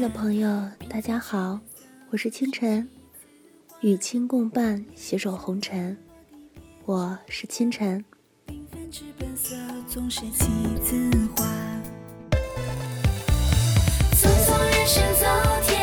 的朋友，大家好，我是清晨，与卿共伴，携手红尘，我是清晨。匆匆人生走天。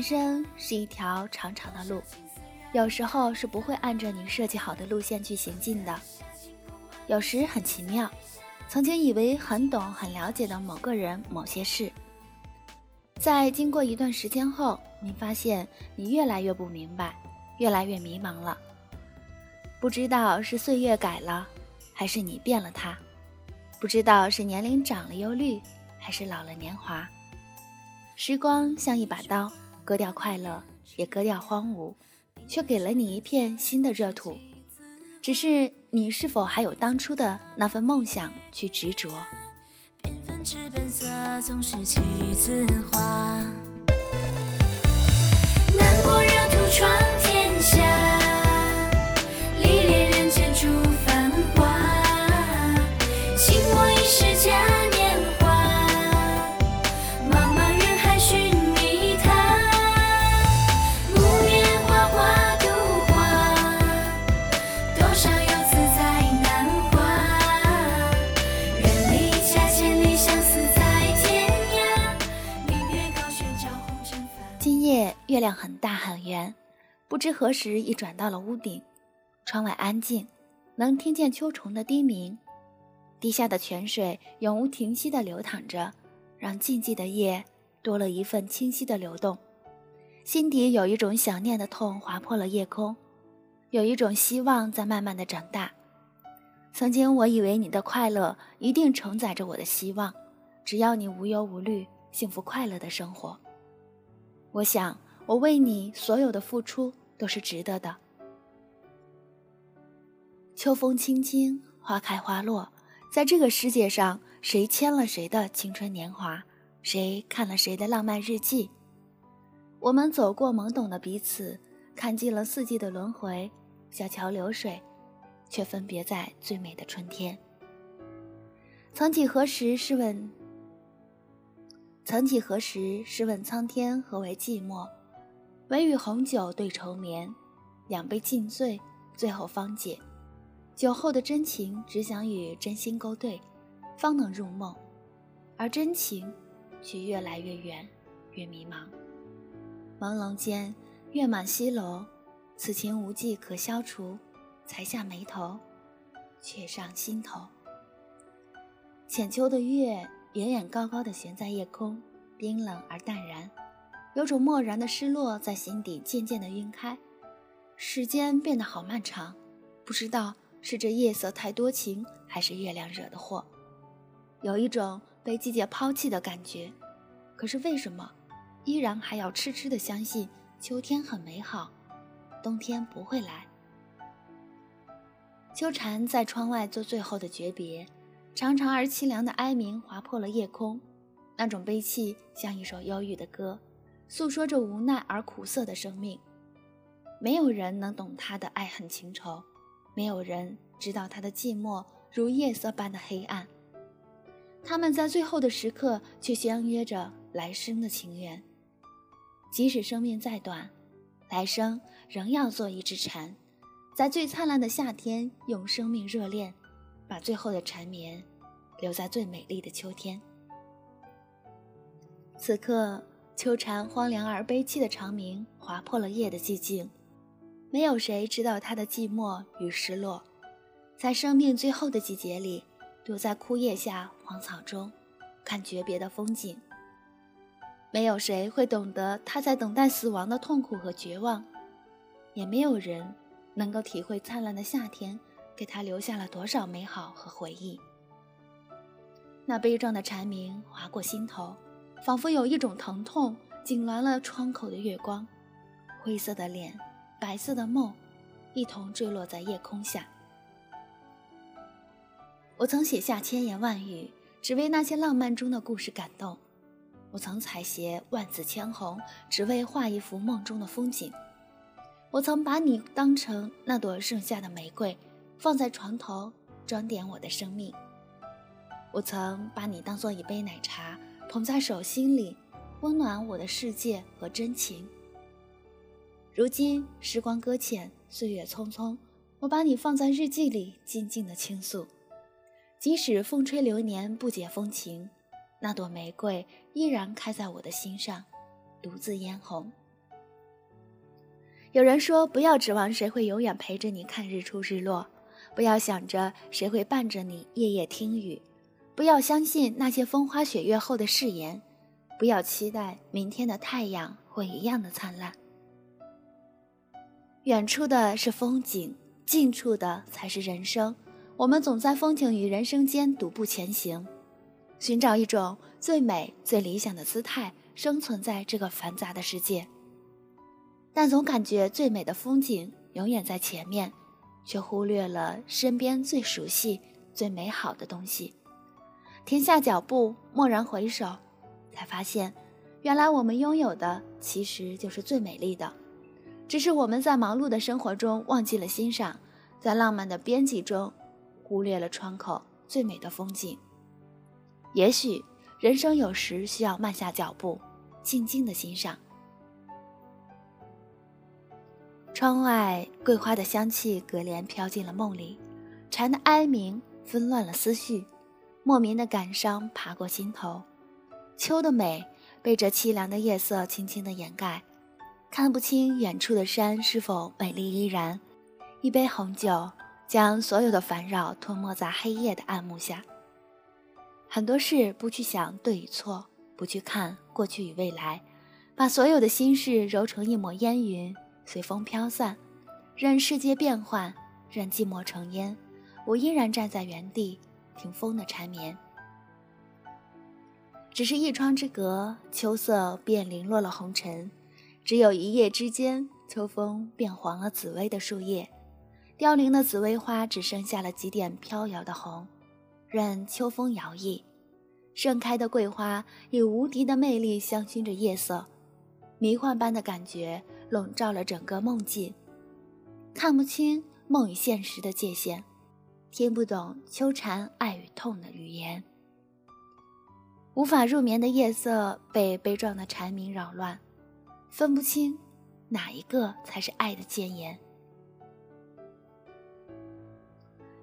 人生是一条长长的路，有时候是不会按照你设计好的路线去行进的。有时很奇妙，曾经以为很懂、很了解的某个人、某些事，在经过一段时间后，你发现你越来越不明白，越来越迷茫了。不知道是岁月改了，还是你变了他；不知道是年龄长了忧虑，还是老了年华。时光像一把刀。割掉快乐，也割掉荒芜，却给了你一片新的热土。只是你是否还有当初的那份梦想去执着？难月亮很大很圆，不知何时已转到了屋顶。窗外安静，能听见秋虫的低鸣。地下的泉水永无停息地流淌着，让静寂的夜多了一份清晰的流动。心底有一种想念的痛划破了夜空，有一种希望在慢慢的长大。曾经我以为你的快乐一定承载着我的希望，只要你无忧无虑、幸福快乐的生活。我想。我为你所有的付出都是值得的。秋风轻轻，花开花落，在这个世界上，谁牵了谁的青春年华，谁看了谁的浪漫日记？我们走过懵懂的彼此，看尽了四季的轮回，小桥流水，却分别在最美的春天。曾几何时，试问，曾几何时，试问苍天，何为寂寞？唯与红酒对愁眠，两杯尽醉，最后方解。酒后的真情，只想与真心勾兑，方能入梦。而真情，却越来越远，越迷茫。朦胧间，月满西楼，此情无计可消除，才下眉头，却上心头。浅秋的月，远远高高的悬在夜空，冰冷而淡然。有种漠然的失落在心底渐渐的晕开，时间变得好漫长，不知道是这夜色太多情，还是月亮惹的祸。有一种被季节抛弃的感觉，可是为什么依然还要痴痴的相信秋天很美好，冬天不会来？秋蝉在窗外做最后的诀别，长长而凄凉的哀鸣划破了夜空，那种悲泣像一首忧郁的歌。诉说着无奈而苦涩的生命，没有人能懂他的爱恨情仇，没有人知道他的寂寞如夜色般的黑暗。他们在最后的时刻却相约着来生的情缘，即使生命再短，来生仍要做一只蝉，在最灿烂的夏天用生命热恋，把最后的缠绵留在最美丽的秋天。此刻。秋蝉荒凉而悲凄的长鸣划破了夜的寂静，没有谁知道它的寂寞与失落。在生命最后的季节里，躲在枯叶下、荒草中，看诀别的风景。没有谁会懂得他在等待死亡的痛苦和绝望，也没有人能够体会灿烂的夏天给他留下了多少美好和回忆。那悲壮的蝉鸣划过心头。仿佛有一种疼痛痉挛了窗口的月光，灰色的脸，白色的梦，一同坠落在夜空下。我曾写下千言万语，只为那些浪漫中的故事感动。我曾采撷万紫千红，只为画一幅梦中的风景。我曾把你当成那朵盛夏的玫瑰，放在床头装点我的生命。我曾把你当做一杯奶茶，捧在手心里，温暖我的世界和真情。如今时光搁浅，岁月匆匆，我把你放在日记里，静静的倾诉。即使风吹流年不解风情，那朵玫瑰依然开在我的心上，独自嫣红。有人说，不要指望谁会永远陪着你看日出日落，不要想着谁会伴着你夜夜听雨，不要相信那些风花雪月后的誓言，不要期待明天的太阳会一样的灿烂。远处的是风景，近处的才是人生。我们总在风景与人生间独步前行，寻找一种最美、最理想的姿态，生存在这个繁杂的世界。但总感觉最美的风景永远在前面，却忽略了身边最熟悉、最美好的东西。停下脚步，蓦然回首，才发现，原来我们拥有的其实就是最美丽的，只是我们在忙碌的生活中忘记了欣赏，在浪漫的编辑中。忽略了窗口最美的风景。也许人生有时需要慢下脚步，静静的欣赏。窗外桂花的香气隔帘飘进了梦里，蝉的哀鸣纷乱了思绪，莫名的感伤爬过心头。秋的美被这凄凉的夜色轻轻的掩盖，看不清远处的山是否美丽依然。一杯红酒。将所有的烦扰吞没在黑夜的暗幕下。很多事不去想对与错，不去看过去与未来，把所有的心事揉成一抹烟云，随风飘散。任世界变幻，任寂寞成烟，我依然站在原地，听风的缠绵。只是一窗之隔，秋色便零落了红尘；只有一夜之间，秋风变黄了紫薇的树叶。凋零的紫薇花只剩下了几点飘摇的红，任秋风摇曳。盛开的桂花以无敌的魅力香薰着夜色，迷幻般的感觉笼罩了整个梦境。看不清梦与现实的界限，听不懂秋蝉爱与痛的语言。无法入眠的夜色被悲壮的蝉鸣扰乱，分不清哪一个才是爱的谏言。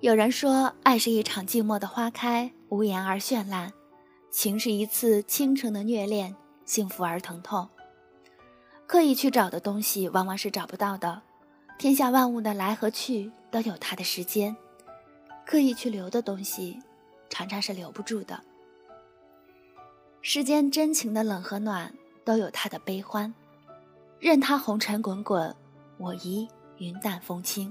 有人说，爱是一场静默的花开，无言而绚烂；情是一次倾城的虐恋，幸福而疼痛。刻意去找的东西，往往是找不到的。天下万物的来和去，都有它的时间；刻意去留的东西，常常是留不住的。世间真情的冷和暖，都有它的悲欢。任它红尘滚滚，我宜云淡风轻。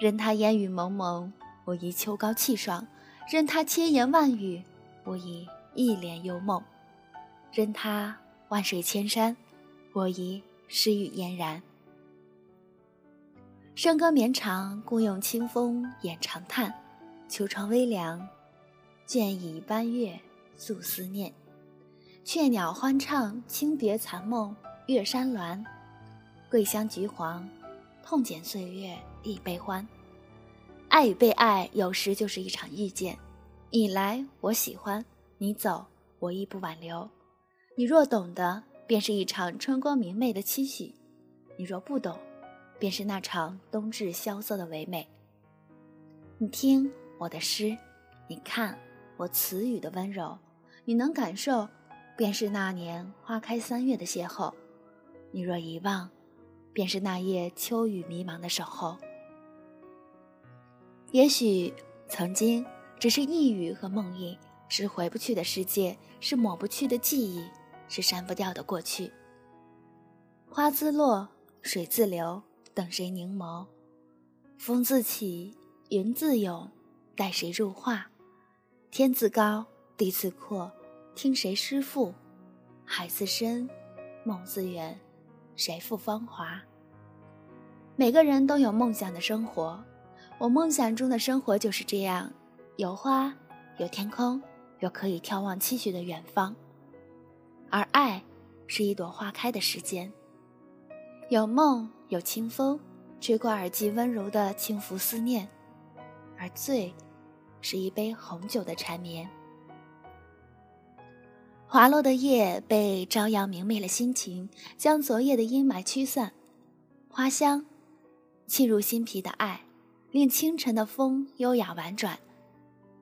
任他烟雨蒙蒙，我宜秋高气爽；任他千言万语，我宜一帘幽梦；任他万水千山，我宜诗语嫣然。笙歌绵长，共用清风掩长叹；秋窗微凉，倦倚斑月诉思念。雀鸟欢唱，轻蝶残梦，月山峦，桂香橘黄。痛减岁月一悲欢，爱与被爱有时就是一场遇见。你来我喜欢，你走我亦不挽留。你若懂得，便是一场春光明媚的期许；你若不懂，便是那场冬至萧瑟的唯美。你听我的诗，你看我词语的温柔，你能感受，便是那年花开三月的邂逅。你若遗忘。便是那夜秋雨迷茫的守候。也许曾经只是呓语和梦呓，是回不去的世界，是抹不去的记忆，是删不掉的过去。花自落，水自流，等谁凝眸？风自起，云自涌，待谁入画？天自高，地自阔，听谁诗赋？海自深，梦自远。谁负芳华？每个人都有梦想的生活，我梦想中的生活就是这样：有花，有天空，有可以眺望期许的远方。而爱是一朵花开的时间。有梦，有清风，吹过耳际温柔的轻拂思念；而醉，是一杯红酒的缠绵。滑落的叶被朝阳明媚了心情，将昨夜的阴霾驱散。花香，沁入心脾的爱，令清晨的风优雅婉转。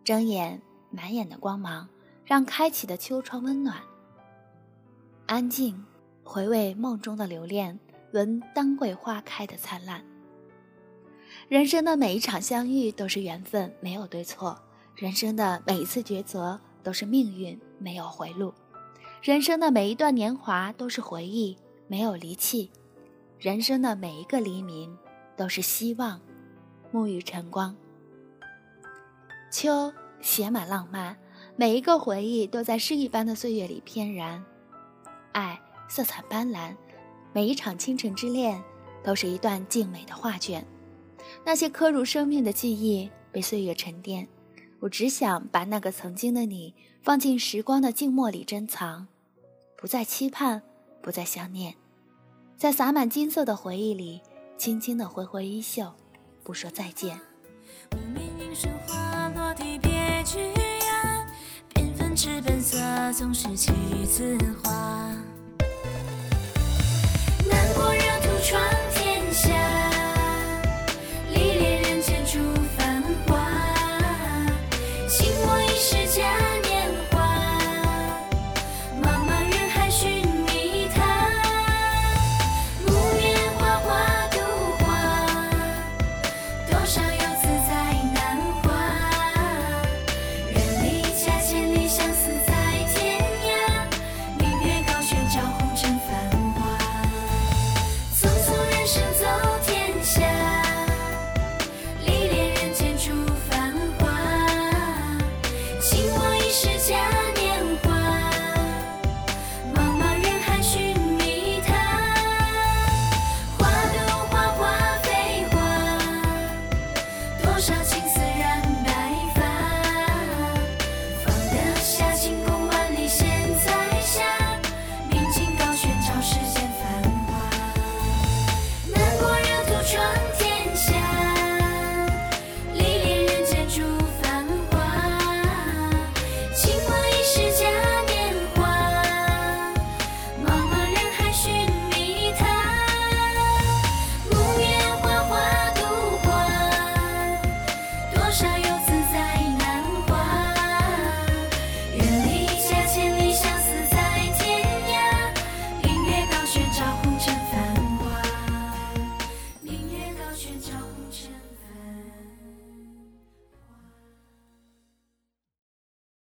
睁眼，满眼的光芒，让开启的秋窗温暖。安静，回味梦中的留恋，闻当桂花开的灿烂。人生的每一场相遇都是缘分，没有对错；人生的每一次抉择都是命运。没有回路，人生的每一段年华都是回忆，没有离弃；人生的每一个黎明都是希望，沐浴晨光。秋写满浪漫，每一个回忆都在诗一般的岁月里翩然。爱色彩斑斓，每一场倾城之恋都是一段静美的画卷。那些刻入生命的记忆被岁月沉淀。我只想把那个曾经的你放进时光的静默里珍藏，不再期盼，不再想念，在洒满金色的回忆里，轻轻的挥挥衣袖，不说再见。花落地别惊讶，缤纷之本色总是起自花